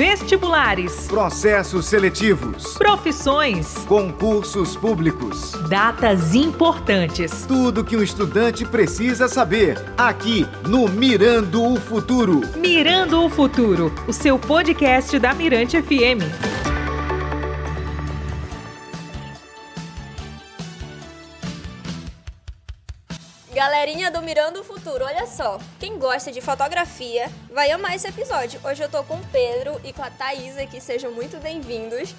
vestibulares, processos seletivos, profissões, concursos públicos, datas importantes. Tudo que um estudante precisa saber aqui no Mirando o Futuro. Mirando o Futuro, o seu podcast da Mirante FM. Galerinha do Mirando o Futuro, olha só. Quem gosta de fotografia vai amar esse episódio. Hoje eu tô com o Pedro e com a Thaís aqui, sejam muito bem-vindos.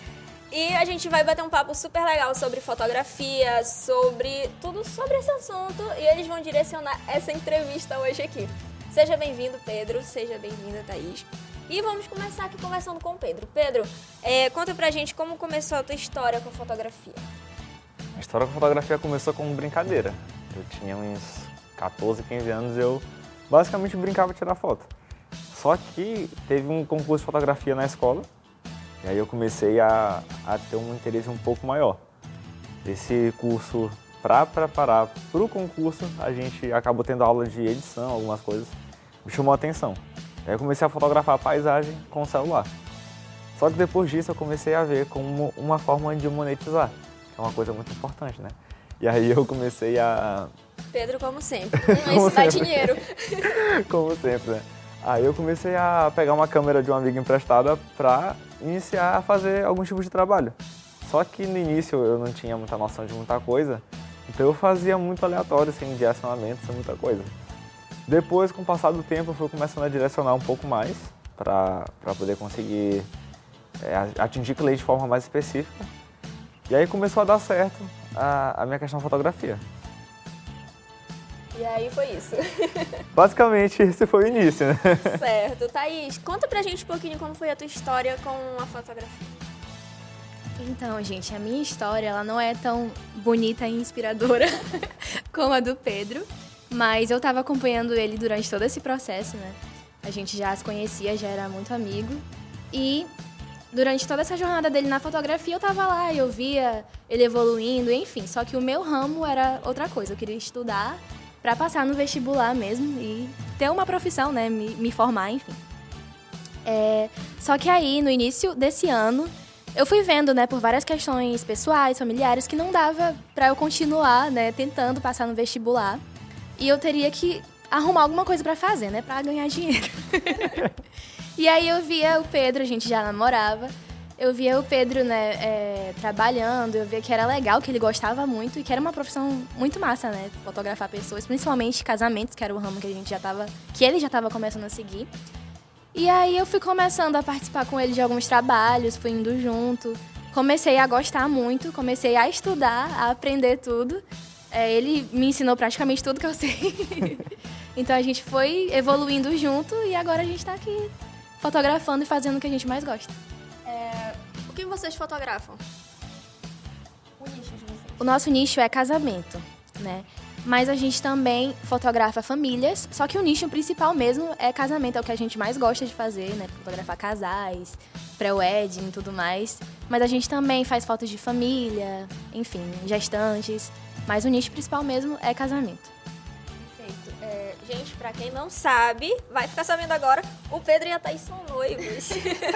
E a gente vai bater um papo super legal sobre fotografia, sobre tudo sobre esse assunto e eles vão direcionar essa entrevista hoje aqui. Seja bem-vindo, Pedro, seja bem-vinda, Thaís. E vamos começar aqui conversando com o Pedro. Pedro, é, conta pra gente como começou a tua história com fotografia. A história com fotografia começou como brincadeira. Eu tinha uns 14, 15 anos, eu basicamente brincava de tirar foto. Só que teve um concurso de fotografia na escola, e aí eu comecei a, a ter um interesse um pouco maior. Esse curso, para preparar para o concurso, a gente acabou tendo aula de edição, algumas coisas, me chamou a atenção. Aí eu comecei a fotografar a paisagem com o celular. Só que depois disso eu comecei a ver como uma forma de monetizar, que é uma coisa muito importante, né? E aí eu comecei a. Pedro, como sempre. Isso dá dinheiro. como sempre, né? Aí eu comecei a pegar uma câmera de um amigo emprestada para iniciar a fazer algum tipo de trabalho. Só que no início eu não tinha muita noção de muita coisa, então eu fazia muito aleatório, sem direcionamento, sem muita coisa. Depois, com o passar do tempo, eu fui começando a direcionar um pouco mais para poder conseguir é, atingir cliente de forma mais específica. E aí começou a dar certo a, a minha questão de fotografia. E aí foi isso. Basicamente, esse foi o início, né? Certo. Thaís, conta pra gente um pouquinho como foi a tua história com a fotografia. Então, gente, a minha história ela não é tão bonita e inspiradora como a do Pedro, mas eu estava acompanhando ele durante todo esse processo, né? A gente já se conhecia, já era muito amigo. E durante toda essa jornada dele na fotografia, eu tava lá, eu via ele evoluindo, enfim. Só que o meu ramo era outra coisa. Eu queria estudar para passar no vestibular mesmo e ter uma profissão, né? Me, me formar, enfim. É, só que aí, no início desse ano, eu fui vendo, né, por várias questões pessoais, familiares, que não dava para eu continuar, né, tentando passar no vestibular. E eu teria que arrumar alguma coisa para fazer, né, para ganhar dinheiro. E aí eu via o Pedro, a gente já namorava. Eu via o Pedro, né, é, trabalhando, eu via que era legal, que ele gostava muito e que era uma profissão muito massa, né? Fotografar pessoas, principalmente casamentos, que era o ramo que a gente já tava. que ele já estava começando a seguir. E aí eu fui começando a participar com ele de alguns trabalhos, fui indo junto. Comecei a gostar muito, comecei a estudar, a aprender tudo. É, ele me ensinou praticamente tudo que eu sei. então a gente foi evoluindo junto e agora a gente está aqui fotografando e fazendo o que a gente mais gosta. É, o que vocês fotografam? O nicho de vocês? O nosso nicho é casamento, né? Mas a gente também fotografa famílias, só que o nicho principal mesmo é casamento, é o que a gente mais gosta de fazer, né? Fotografar casais, pré-wedding e tudo mais. Mas a gente também faz fotos de família, enfim, gestantes. Mas o nicho principal mesmo é casamento. Gente, pra quem não sabe, vai ficar sabendo agora, o Pedro e a Thaís são noivos.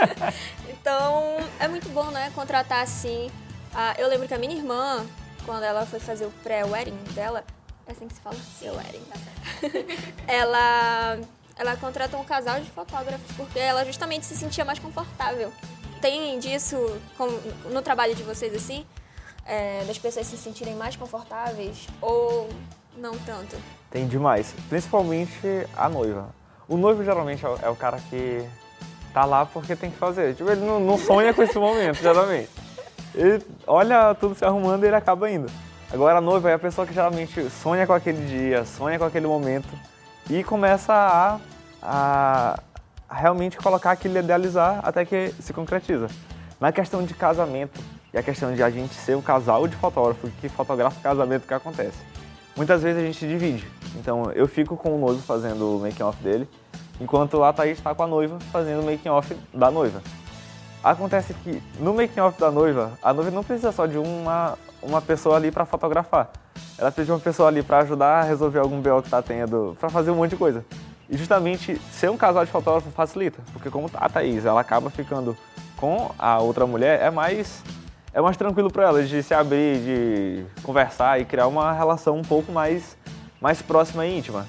então, é muito bom, né, contratar assim. Ah, eu lembro que a minha irmã, quando ela foi fazer o pré-wedding dela, é assim que se fala? Seu wedding. ela, ela contratou um casal de fotógrafos porque ela justamente se sentia mais confortável. Tem disso no trabalho de vocês assim? É, das pessoas se sentirem mais confortáveis ou não tanto? Tem demais, principalmente a noiva. O noivo geralmente é, é o cara que tá lá porque tem que fazer. Tipo, ele não, não sonha com esse momento, geralmente. Ele olha tudo se arrumando e ele acaba indo. Agora a noiva é a pessoa que geralmente sonha com aquele dia, sonha com aquele momento e começa a, a, realmente colocar aquilo idealizar até que se concretiza. Na questão de casamento e a questão de a gente ser o casal de fotógrafo que fotografa o casamento que acontece muitas vezes a gente divide. Então eu fico com o noivo fazendo o making off dele, enquanto a Thaís está com a noiva fazendo o making off da noiva. Acontece que no making off da noiva, a noiva não precisa só de uma, uma pessoa ali para fotografar. Ela precisa de uma pessoa ali para ajudar a resolver algum BO que está tendo, para fazer um monte de coisa. E justamente ser um casal de fotógrafo facilita, porque como a Thaís, ela acaba ficando com a outra mulher, é mais é mais tranquilo para ela de se abrir, de conversar e criar uma relação um pouco mais mais próxima e íntima.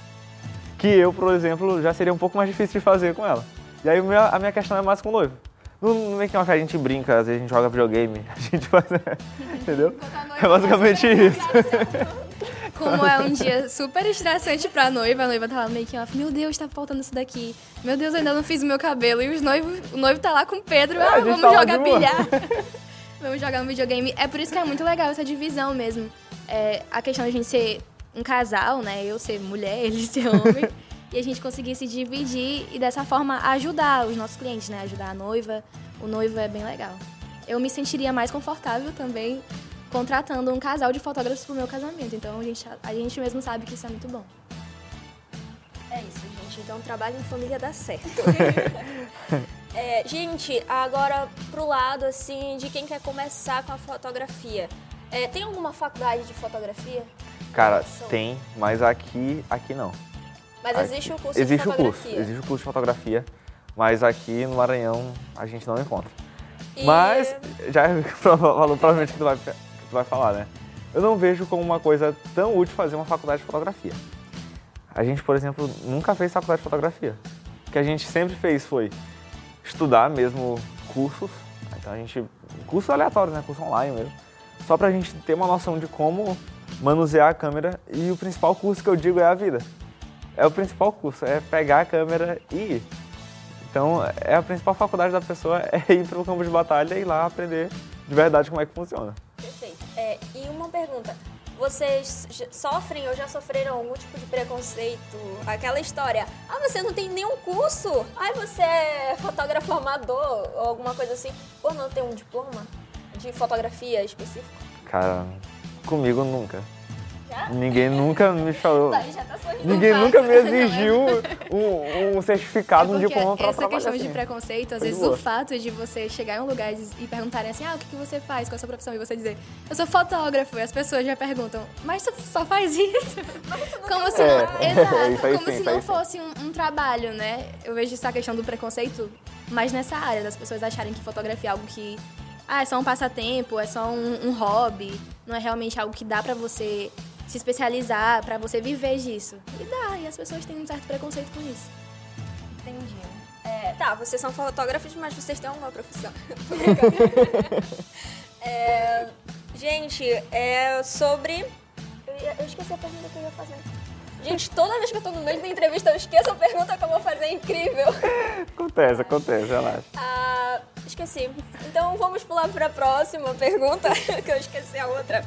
Que eu, por exemplo, já seria um pouco mais difícil de fazer com ela. E aí a minha questão é mais com o noivo. No, no meio que a gente brinca, às vezes a gente joga videogame, a gente faz. entendeu? É basicamente isso. Como é um dia super estressante pra noiva, a noiva tá lá meio que, meu Deus, tá faltando isso daqui. Meu Deus, eu ainda não fiz o meu cabelo. E os noivos, o noivo tá lá com o Pedro, é, ah, vamos tá jogar bilhar. vamos jogar um videogame. É por isso que é muito legal essa divisão mesmo. É, a questão de a gente ser um casal, né? Eu ser mulher, ele ser homem. e a gente conseguir se dividir e dessa forma ajudar os nossos clientes, né? Ajudar a noiva. O noivo é bem legal. Eu me sentiria mais confortável também contratando um casal de fotógrafos pro meu casamento. Então a gente, a gente mesmo sabe que isso é muito bom. É isso, gente. Então trabalho em família dá certo. é, gente, agora pro lado assim de quem quer começar com a fotografia. É, tem alguma faculdade de fotografia? Cara, tem, mas aqui, aqui não. Mas aqui, existe o curso existe de fotografia? Existe o curso, existe o curso de fotografia, mas aqui no Maranhão a gente não encontra. E... Mas, já falou provavelmente que tu vai tu vai falar, né? Eu não vejo como uma coisa tão útil fazer uma faculdade de fotografia. A gente, por exemplo, nunca fez faculdade de fotografia. O que a gente sempre fez foi estudar mesmo cursos. Então a gente. cursos aleatórios, né? Curso online mesmo. Só pra gente ter uma noção de como manusear a câmera. E o principal curso que eu digo é a vida. É o principal curso, é pegar a câmera e ir. Então, é a principal faculdade da pessoa é ir para o campo de batalha e ir lá aprender de verdade como é que funciona. Perfeito. É, e uma pergunta. Vocês sofrem ou já sofreram algum tipo de preconceito? Aquela história, ah, você não tem nenhum curso? Ah, você é fotógrafo amador ou alguma coisa assim. Pô, não tem um diploma de fotografia específico? Cara, comigo nunca. Ninguém nunca me falou. Tá ninguém nunca me exigiu um, um certificado, é um diploma pra Essa questão assim. de preconceito, às vezes o fato de você chegar em um lugar e perguntarem assim, ah, o que, que você faz, qual é a sua profissão? E você dizer, eu sou fotógrafo, e as pessoas já perguntam, mas você só faz isso? como se não, é, exato, como sim, se não fosse um, um trabalho, né? Eu vejo essa questão do preconceito mais nessa área, das pessoas acharem que fotografia é algo que ah, é só um passatempo, é só um, um hobby, não é realmente algo que dá para você se especializar, para você viver disso. E dá, e as pessoas têm um certo preconceito com isso. Entendi. É, tá, vocês são fotógrafos, mas vocês têm alguma profissão. é, gente, é sobre. Eu, ia, eu esqueci a pergunta que eu ia fazer. Gente, toda vez que eu tô no meio da entrevista, eu esqueço a pergunta que eu vou fazer, é incrível. Acontece, acontece, relaxa. Ah, esqueci. Então vamos pular para a próxima pergunta, que eu esqueci a outra.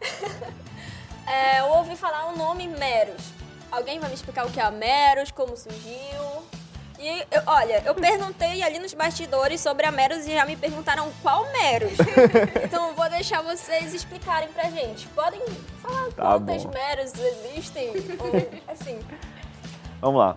É, eu ouvi falar o nome Meros. Alguém vai me explicar o que é a Meros, como surgiu? E, eu, olha, eu perguntei ali nos bastidores sobre a Meros e já me perguntaram qual Meros. então vou deixar vocês explicarem pra gente. Podem falar tá quantas bom. Meros existem? Ou, assim. Vamos lá.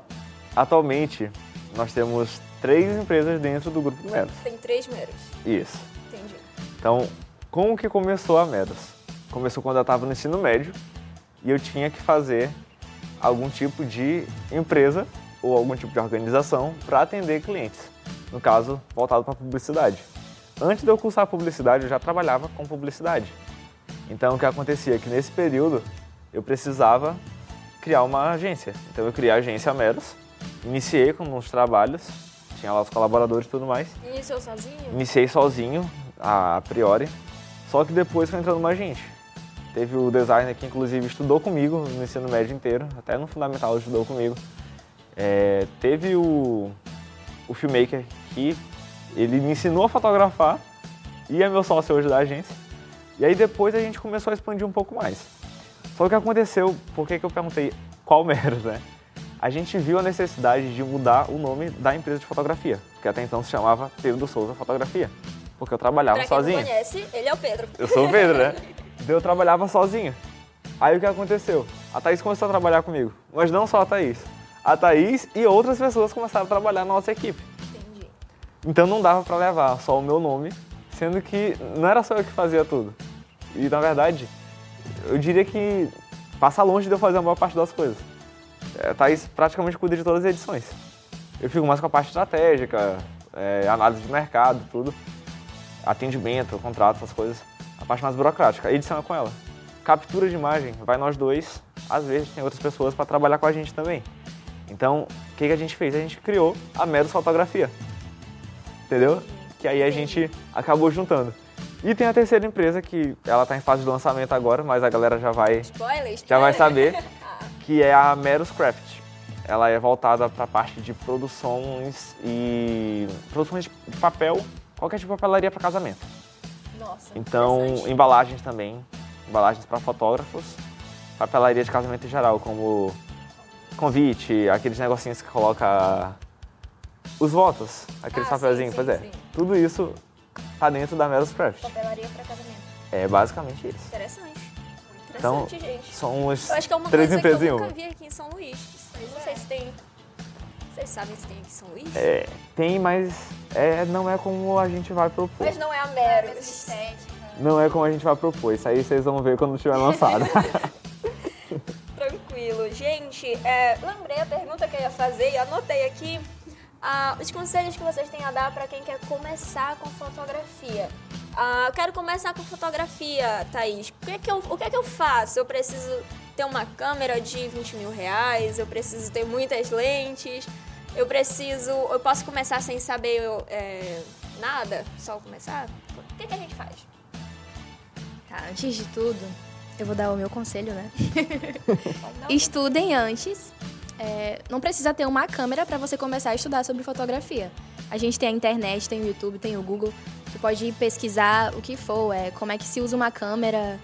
Atualmente, nós temos três empresas dentro do grupo Meros. Tem três Meros. Isso. Entendi. Então, como que começou a Meros? começou quando eu estava no ensino médio e eu tinha que fazer algum tipo de empresa ou algum tipo de organização para atender clientes, no caso, voltado para publicidade. Antes de eu cursar publicidade, eu já trabalhava com publicidade. Então, o que acontecia é que nesse período eu precisava criar uma agência. Então, eu criei a agência Meros, iniciei com uns trabalhos, tinha lá os colaboradores e tudo mais. Iniciou sozinho? Iniciei sozinho, a, a priori, só que depois foi entrando mais gente. Teve o designer que inclusive estudou comigo no ensino médio inteiro, até no fundamental estudou comigo. É, teve o, o filmmaker que ele me ensinou a fotografar e é meu sócio hoje da agência. E aí depois a gente começou a expandir um pouco mais. Só que aconteceu, por que, que eu perguntei qual Meros, né? A gente viu a necessidade de mudar o nome da empresa de fotografia, que até então se chamava Pedro Souza Fotografia, porque eu trabalhava pra quem sozinho. Não conhece, ele é o Pedro. Eu sou o Pedro, né? eu trabalhava sozinho. Aí o que aconteceu? A Thaís começou a trabalhar comigo. Mas não só a Thaís. A Thaís e outras pessoas começaram a trabalhar na nossa equipe. Entendi. Então não dava para levar só o meu nome, sendo que não era só eu que fazia tudo. E na verdade, eu diria que passa longe de eu fazer a maior parte das coisas. A Thaís praticamente cuida de todas as edições. Eu fico mais com a parte estratégica, é, análise de mercado, tudo. Atendimento, contrato, essas coisas. A parte mais burocrática. A edição é com ela. Captura de imagem, vai nós dois. Às vezes tem outras pessoas para trabalhar com a gente também. Então, o que, que a gente fez? A gente criou a Meros Fotografia. Entendeu? Que aí a gente acabou juntando. E tem a terceira empresa que ela está em fase de lançamento agora, mas a galera já vai, Spoiler, já vai spoiler. saber, que é a Meros Craft. Ela é voltada para a parte de produções e produções de papel, qualquer tipo de papelaria para casamento. Nossa, Então, embalagens também, embalagens para fotógrafos, papelaria de casamento em geral, como convite, aqueles negocinhos que coloca os votos, aqueles Ah, papelzinhos, pois é. sim. Tudo isso tá dentro da Meros Craft. Papelaria para casamento. É basicamente isso. Interessante. Então, gente. são os Eu acho que é uma três coisa que empresas eu nunca vi aqui em São Luís. Não sei se tem... Vocês sabem se tem aqui em São Luís? É, tem, mas é, não é como a gente vai propor. Mas não é a Meros. estética. Não é como a gente vai propor. Isso aí vocês vão ver quando estiver lançado. Tranquilo. Gente, é, lembrei a pergunta que eu ia fazer e anotei aqui ah, os conselhos que vocês têm a dar para quem quer começar com fotografia. Ah, eu quero começar com fotografia, Thaís. O que, é que eu, o que é que eu faço? Eu preciso ter uma câmera de 20 mil reais, eu preciso ter muitas lentes, eu preciso. Eu posso começar sem saber é, nada? Só começar? O que, que a gente faz? Tá, antes de tudo, eu vou dar o meu conselho, né? Estudem antes. É, não precisa ter uma câmera para você começar a estudar sobre fotografia. A gente tem a internet, tem o YouTube, tem o Google. Você pode pesquisar o que for, é, como é que se usa uma câmera,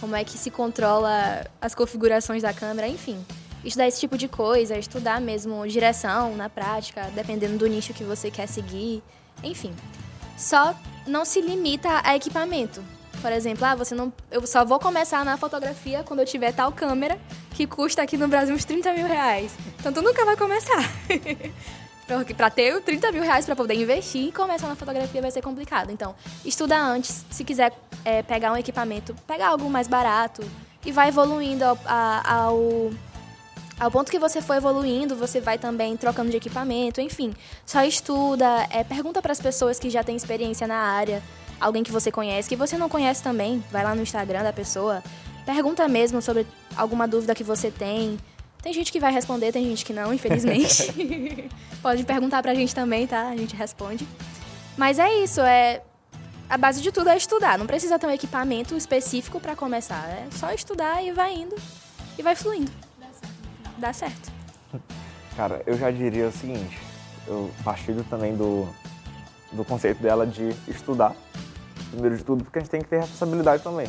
como é que se controla as configurações da câmera, enfim. Estudar esse tipo de coisa, estudar mesmo direção na prática, dependendo do nicho que você quer seguir, enfim. Só não se limita a equipamento. Por exemplo, ah, você não, eu só vou começar na fotografia quando eu tiver tal câmera que custa aqui no Brasil uns 30 mil reais. Então tu nunca vai começar. Pra ter 30 mil reais pra poder investir e começar na fotografia vai ser complicado. Então, estuda antes. Se quiser é, pegar um equipamento, pega algo mais barato e vai evoluindo ao, ao, ao ponto que você for evoluindo, você vai também trocando de equipamento, enfim. Só estuda, é, pergunta para as pessoas que já têm experiência na área, alguém que você conhece, que você não conhece também, vai lá no Instagram da pessoa, pergunta mesmo sobre alguma dúvida que você tem. Tem gente que vai responder, tem gente que não, infelizmente. Pode perguntar pra gente também, tá? A gente responde. Mas é isso, é a base de tudo é estudar. Não precisa ter um equipamento específico pra começar. É só estudar e vai indo e vai fluindo. Dá certo. Cara, eu já diria o seguinte, eu partilho também do, do conceito dela de estudar, primeiro de tudo, porque a gente tem que ter responsabilidade também.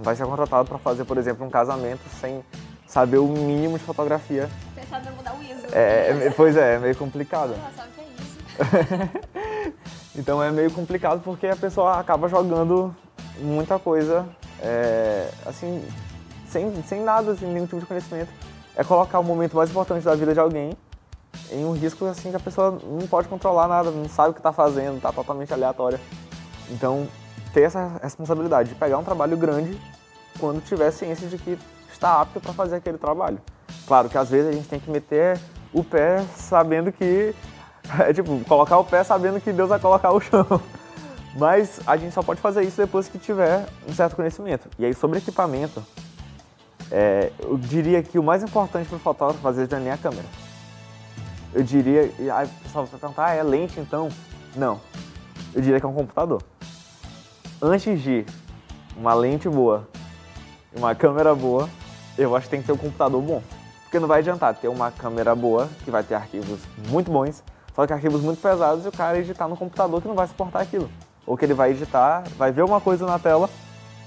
Vai ser contratado para fazer, por exemplo, um casamento sem saber o mínimo de fotografia. Você sabe mudar o ISO. É, é- pois é, é meio complicado. sabe que é isso? Então é meio complicado porque a pessoa acaba jogando muita coisa, é, assim, sem, sem nada, sem nenhum tipo de conhecimento. É colocar o momento mais importante da vida de alguém em um risco assim que a pessoa não pode controlar nada, não sabe o que está fazendo, está totalmente aleatória. Então, ter essa responsabilidade de pegar um trabalho grande quando tiver ciência de que está apto para fazer aquele trabalho. Claro que às vezes a gente tem que meter o pé sabendo que é tipo, colocar o pé sabendo que Deus vai colocar o chão. Mas a gente só pode fazer isso depois que tiver um certo conhecimento. E aí, sobre equipamento, é, eu diria que o mais importante para o fotógrafo fazer já nem é a câmera. Eu diria, o pessoal vai perguntar, ah, é lente então? Não. Eu diria que é um computador. Antes de uma lente boa e uma câmera boa, eu acho que tem que ter um computador bom. Porque não vai adiantar ter uma câmera boa, que vai ter arquivos muito bons, só que arquivos muito pesados e o cara editar no computador que não vai suportar aquilo. Ou que ele vai editar, vai ver uma coisa na tela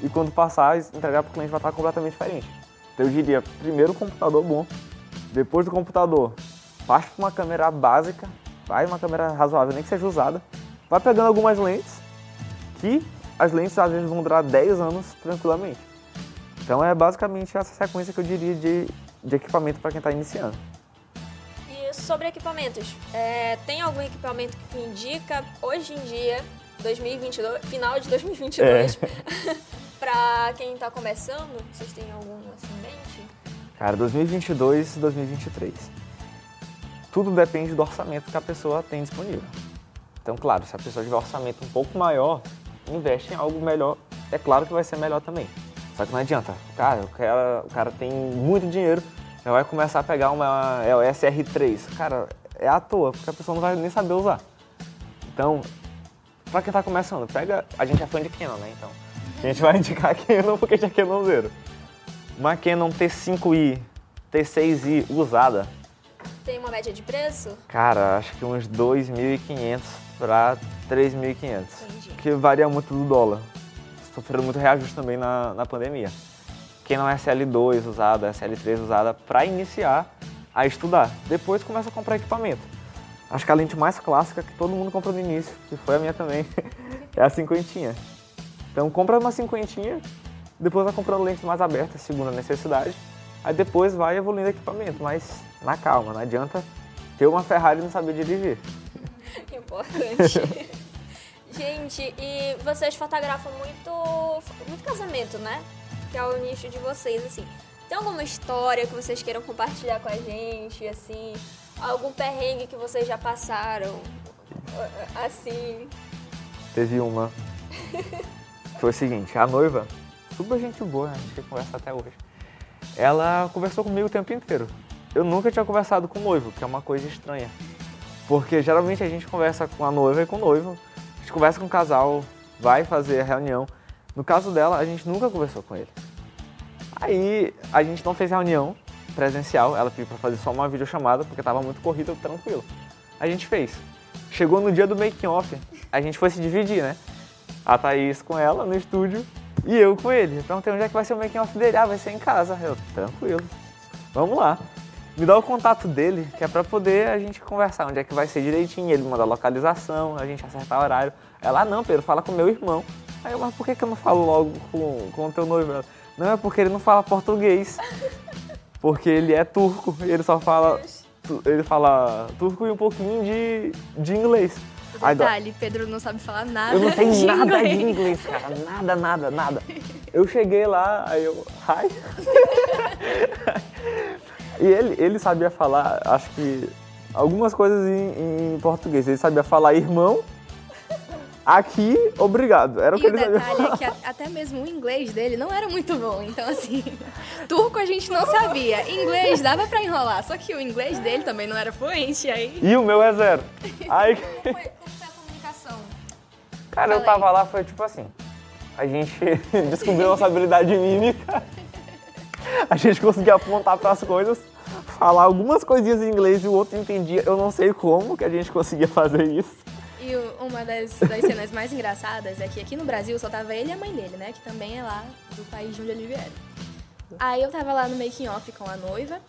e quando passar, entregar para o cliente vai estar completamente diferente. Então eu diria, primeiro computador bom, depois do computador, parte para uma câmera básica, vai uma câmera razoável, nem que seja usada, vai pegando algumas lentes, que as lentes às vezes vão durar 10 anos tranquilamente. Então é basicamente essa sequência que eu diria de, de equipamento para quem está iniciando. E sobre equipamentos, é, tem algum equipamento que indica hoje em dia, 2022, final de 2022, É. pra quem tá começando? Vocês têm algum assim em mente? Cara, 2022 e 2023. Tudo depende do orçamento que a pessoa tem disponível. Então, claro, se a pessoa tiver um orçamento um pouco maior, investe em algo melhor. É claro que vai ser melhor também. Só que não adianta. Cara, o cara, o cara tem muito dinheiro, já vai começar a pegar uma EOS R3. Cara, é à toa, porque a pessoa não vai nem saber usar. Então, pra quem tá começando, pega. A gente é fã de Canon, né? Então, a gente vai indicar a Canon porque gente é Canon zero. Uma Canon T5i, T6i usada, Tem uma média de preço? cara, acho que uns 2.500 para 3.500. Entendi. Que varia muito do dólar. Sofreram muito reajuste também na, na pandemia. Quem não é SL2 usada, SL3 usada, para iniciar a estudar. Depois começa a comprar equipamento. Acho que a lente mais clássica que todo mundo compra no início, que foi a minha também, é a cinquentinha. Então compra uma cinquentinha, depois vai comprando lentes mais abertas, segundo a necessidade. Aí depois vai evoluindo o equipamento, mas na calma, não adianta ter uma Ferrari e não saber dirigir. Importante. Gente, e vocês fotografam muito, muito casamento, né? Que é o nicho de vocês, assim. Tem alguma história que vocês queiram compartilhar com a gente, assim? Algum perrengue que vocês já passaram? Assim. Teve uma. Foi o seguinte, a noiva, super gente boa, né? a gente conversa até hoje. Ela conversou comigo o tempo inteiro. Eu nunca tinha conversado com o noivo, que é uma coisa estranha. Porque geralmente a gente conversa com a noiva e com o noivo. A gente conversa com o casal, vai fazer a reunião. No caso dela, a gente nunca conversou com ele. Aí a gente não fez reunião presencial, ela pediu pra fazer só uma videochamada, porque tava muito corrido, tranquilo. A gente fez. Chegou no dia do making off, a gente foi se dividir, né? A Thaís com ela no estúdio e eu com ele. Eu perguntei onde é que vai ser o making off dele. Ah, vai ser em casa. Eu, tranquilo. Vamos lá. Me dá o contato dele, que é pra poder a gente conversar onde é que vai ser direitinho. Ele manda a localização, a gente acertar o horário. Ela, ah, não, Pedro, fala com meu irmão. Aí eu, mas por que, que eu não falo logo com, com o teu noivo? Ela, não, é porque ele não fala português. Porque ele é turco, ele só fala. Ele fala turco e um pouquinho de, de inglês. Detalhe, Pedro não sabe falar nada. eu não sei de nada inglês. de inglês, cara. Nada, nada, nada. Eu cheguei lá, aí eu. Hi. e ele, ele sabia falar, acho que algumas coisas em, em português. Ele sabia falar irmão, aqui, obrigado. Era o E que o ele sabia detalhe é que a- até mesmo o inglês dele não era muito bom. Então, assim, turco a gente não sabia. Inglês dava pra enrolar. Só que o inglês dele também não era fluente. Aí, E o meu é zero. Aí, Foi, como foi a comunicação? cara, eu Fala aí. tava lá, foi tipo assim. A gente descobriu nossa habilidade mímica. A gente conseguia apontar para as coisas, falar algumas coisinhas em inglês e o outro entendia. Eu não sei como que a gente conseguia fazer isso. E uma das, das cenas mais engraçadas é que aqui no Brasil só tava ele e a mãe dele, né? Que também é lá do país de onde ele vieram. Aí eu tava lá no making off com a noiva.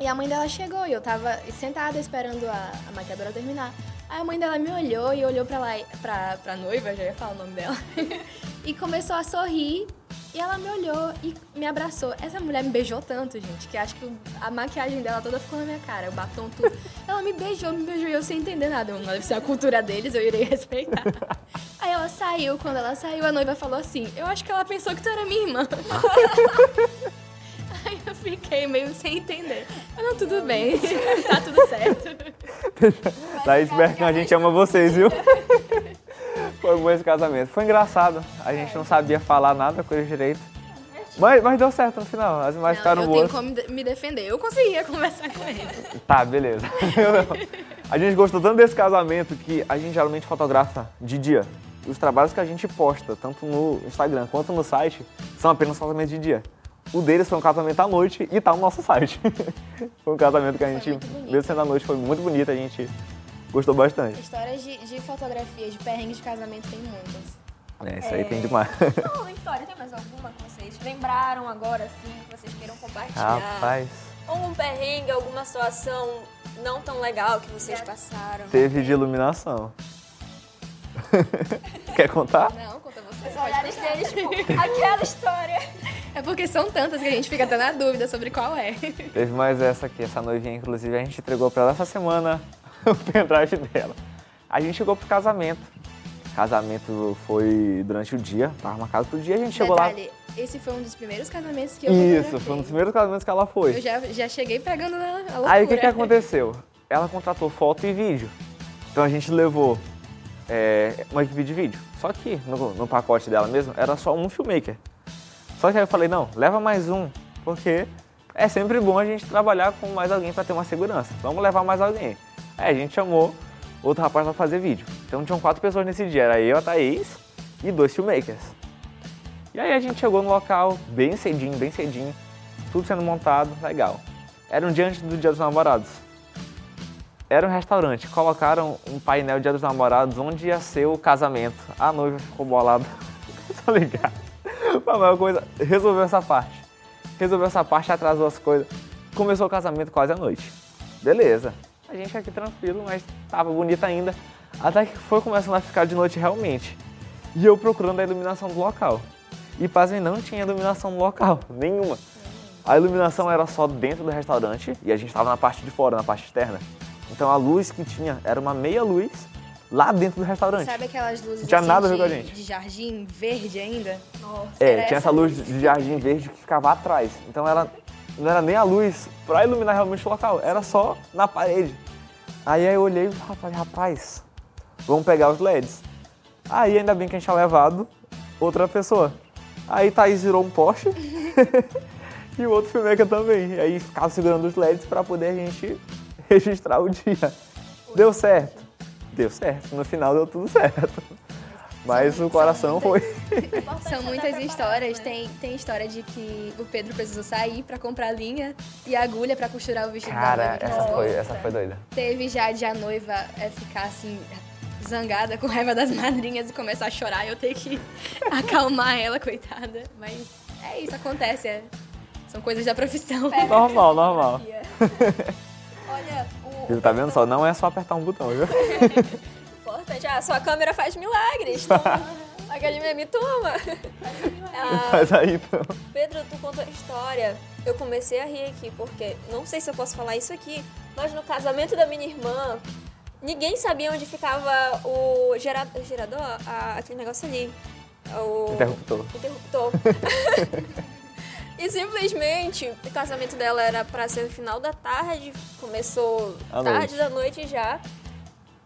E a mãe dela chegou e eu tava sentada esperando a, a maquiadora terminar. Aí a mãe dela me olhou e olhou pra, lá, pra, pra noiva, já ia falar o nome dela, e começou a sorrir. E ela me olhou e me abraçou. Essa mulher me beijou tanto, gente, que acho que a maquiagem dela toda ficou na minha cara, o batom tudo. Ela me beijou, me beijou e eu sem entender nada. Não deve ser a cultura deles, eu irei respeitar. Aí ela saiu, quando ela saiu, a noiva falou assim: Eu acho que ela pensou que tu era minha irmã. Aí eu fiquei meio sem entender. Eu, não, tudo bem, tá tudo certo. Daí Berkan, a gente ama vocês, viu? Foi bom esse casamento. Foi engraçado. A gente não sabia falar nada com ele direito. Mas, mas deu certo no final. As imagens Não, ficaram eu boas. tenho como me defender. Eu conseguia conversar com ele. Tá, beleza. Eu. A gente gostou tanto desse casamento que a gente geralmente fotografa de dia. Os trabalhos que a gente posta, tanto no Instagram quanto no site, são apenas casamentos de dia. O deles foi um casamento à noite e tá no nosso site. foi um casamento que a gente, mesmo sendo à noite, foi muito bonito, a gente gostou bastante. Histórias de, de fotografia, de perrengue de casamento, tem muitas. É, isso aí tem demais. Não, história, tem mais alguma que vocês lembraram agora, assim, que vocês queiram compartilhar? Rapaz, Algum perrengue, alguma situação não tão legal que vocês passaram? teve de iluminação. Quer contar? Não, conta você. Os olhares deles, tipo, aquela história. É porque são tantas que a gente fica até na dúvida sobre qual é. Teve mais essa aqui, essa noivinha, inclusive, a gente entregou pra ela essa semana o pendrive dela. A gente chegou pro casamento. Casamento foi durante o dia, tava marcado pro dia, a gente chegou lá. Detalhe, esse foi um dos primeiros casamentos que eu Isso, foi um dos primeiros casamentos que ela foi. Eu já, já cheguei pegando a, a loucura. Aí o que, que aconteceu? Ela contratou foto e vídeo. Então a gente levou é, uma equipe de vídeo. Só que no, no pacote dela mesmo era só um filmmaker. Só que aí eu falei, não, leva mais um, porque é sempre bom a gente trabalhar com mais alguém para ter uma segurança. Vamos levar mais alguém. Aí a gente chamou outro rapaz para fazer vídeo. Então tinham quatro pessoas nesse dia, era eu, a Thaís e dois filmmakers. E aí a gente chegou no local bem cedinho, bem cedinho, tudo sendo montado, legal. Era um dia antes do Dia dos Namorados. Era um restaurante, colocaram um painel Dia dos Namorados onde ia ser o casamento. A noiva ficou bolada. Só ligar. A maior coisa, resolveu essa parte. Resolveu essa parte, atrasou as coisas. Começou o casamento quase à noite. Beleza. A gente aqui tranquilo, mas tava bonita ainda. Até que foi começando a ficar de noite realmente. E eu procurando a iluminação do local. E pasmem, não tinha iluminação no local, nenhuma. A iluminação era só dentro do restaurante e a gente estava na parte de fora, na parte externa. Então a luz que tinha era uma meia luz lá dentro do restaurante. Sabe aquelas luzes Não tinha assim, nada a ver de, com a gente. de jardim verde ainda? É, Era tinha essa luz. de jardim verde que ficava atrás. Então ela não era nem a luz para iluminar realmente o local, era só na parede. Aí eu olhei e falei, rapaz, vamos pegar os LEDs. Aí ainda bem que a gente tinha levado outra pessoa. Aí Thaís virou um poste e o outro filmmaker também. Aí ficava segurando os LEDs para poder a gente registrar o dia. Deu certo? Deu certo. No final deu tudo certo. Mas o coração foi. São muitas histórias. Tem, tem história de que o Pedro precisou sair pra comprar linha e agulha pra costurar o vestido da Cara, noiva. que essa foi, essa foi doida. Teve já de a noiva é, ficar assim, zangada com raiva das madrinhas e começar a chorar e eu ter que acalmar ela, coitada. Mas é isso, acontece. é. São coisas da profissão. Normal, normal. Olha, o. Tá vendo só? Não é só apertar um botão, viu? Importante, a sua câmera faz milagres. Toma. Aquele meme, toma. Ah, Mas aí então. Pedro, tu contou a história. Eu comecei a rir aqui, porque não sei se eu posso falar isso aqui, mas no casamento da minha irmã, ninguém sabia onde ficava o gera- gerador, a- aquele negócio ali. O Interruptor. interruptor. e simplesmente o casamento dela era pra ser no final da tarde, começou À tarde noite. da noite já.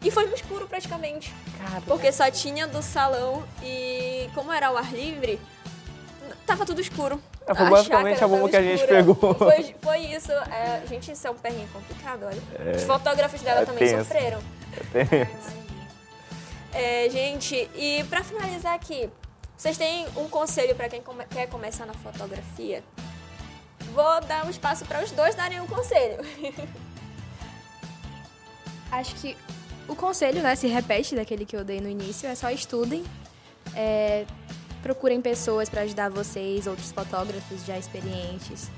E foi no escuro praticamente. Cara. Porque só tinha do salão e como era ao ar livre, tava tudo escuro. É, foi basicamente chácara a bomba que a gente pegou. Foi, foi isso. É, gente, isso é um perrengue complicado, olha. Os fotógrafos dela é também tenso. sofreram. Tem- É, gente, e pra finalizar aqui, vocês têm um conselho pra quem come- quer começar na fotografia? Vou dar um espaço para os dois darem um conselho. Acho que o conselho, né, se repete daquele que eu dei no início, é só estudem, é, procurem pessoas para ajudar vocês, outros fotógrafos já experientes.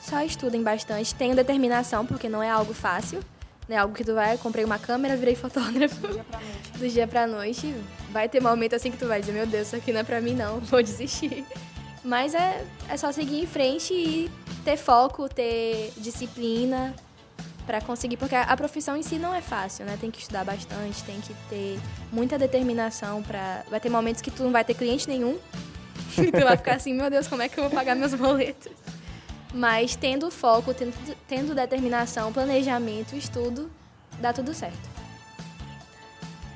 Só estudem bastante, tenham determinação, porque não é algo fácil, não é algo que tu vai, comprei uma câmera, virei fotógrafo. Do dia pra noite. Vai ter momento assim que tu vai dizer, meu Deus, isso aqui não é pra mim não, vou desistir. Mas é, é só seguir em frente e ter foco, ter disciplina, Pra conseguir, porque a a profissão em si não é fácil, né? Tem que estudar bastante, tem que ter muita determinação para vai ter momentos que tu não vai ter cliente nenhum. e tu vai ficar assim, meu Deus, como é que eu vou pagar meus boletos? Mas tendo foco, tendo, tendo determinação, planejamento, estudo, dá tudo certo.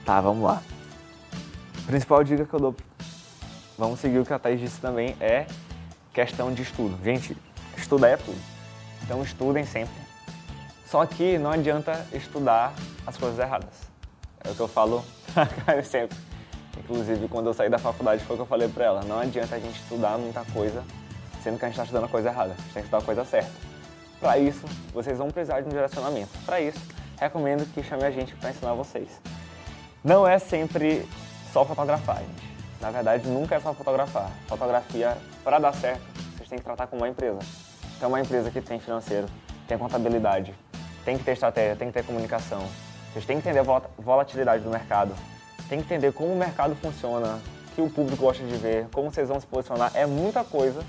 Tá, vamos lá. Principal dica que eu dou, vamos seguir o que a Thaís disse também, é questão de estudo. Gente, estudar é tudo. Então estudem sempre. Só que não adianta estudar as coisas erradas. É o que eu falo pra sempre. Inclusive, quando eu saí da faculdade, foi o que eu falei pra ela. Não adianta a gente estudar muita coisa, sendo que a gente está estudando a coisa errada. A gente tem que estudar a coisa certa. Para isso, vocês vão precisar de um direcionamento. Para isso, recomendo que chame a gente para ensinar vocês. Não é sempre só fotografar, gente. Na verdade, nunca é só fotografar. Fotografia, para dar certo, vocês têm que tratar com uma empresa. Então, uma empresa que tem financeiro, tem contabilidade, tem que ter estratégia, tem que ter comunicação. Vocês têm que entender a vol- volatilidade do mercado, tem que entender como o mercado funciona, o que o público gosta de ver, como vocês vão se posicionar. É muita coisa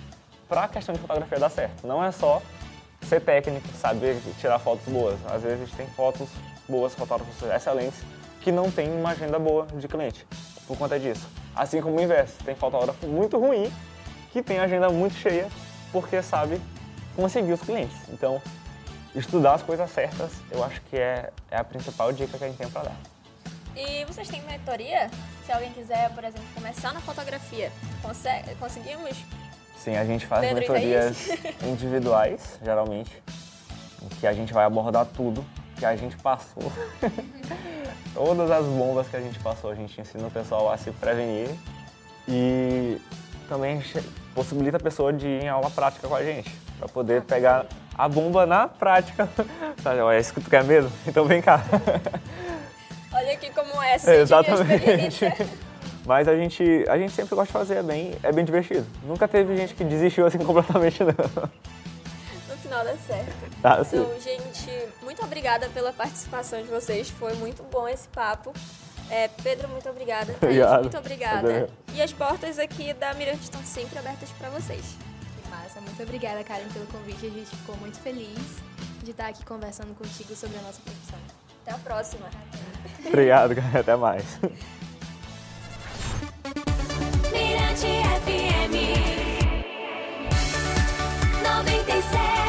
para a questão de fotografia dar certo. Não é só ser técnico, saber tirar fotos boas. Às vezes tem fotos boas, fotógrafos excelentes, que não tem uma agenda boa de cliente por conta disso. Assim como o inverso, tem fotógrafo muito ruim que tem agenda muito cheia porque sabe conseguir os clientes. Então, estudar as coisas certas, eu acho que é, é a principal dica que a gente tem para dar. E vocês têm mentoria? Se alguém quiser, por exemplo, começar na fotografia, consegue, conseguimos? Sim, a gente faz Pedro, mentorias individuais, geralmente, em que a gente vai abordar tudo que a gente passou. Todas as bombas que a gente passou, a gente ensina o pessoal a se prevenir e também a gente possibilita a pessoa de ir em aula prática com a gente, para poder pegar a bomba na prática. É isso que tu quer mesmo? Então vem cá. Olha aqui como é essa experiência. Mas a gente, a gente sempre gosta de fazer, é bem, é bem divertido. Nunca teve gente que desistiu assim completamente, não. No final dá certo. Tá, então, gente, muito obrigada pela participação de vocês. Foi muito bom esse papo. É, Pedro, muito obrigada. Thaís, muito obrigada. E as portas aqui da Mirante estão sempre abertas para vocês. Muito obrigada, Karen, pelo convite. A gente ficou muito feliz de estar aqui conversando contigo sobre a nossa profissão. Até a próxima. Obrigado, Karen. Até mais. Mirante FM 97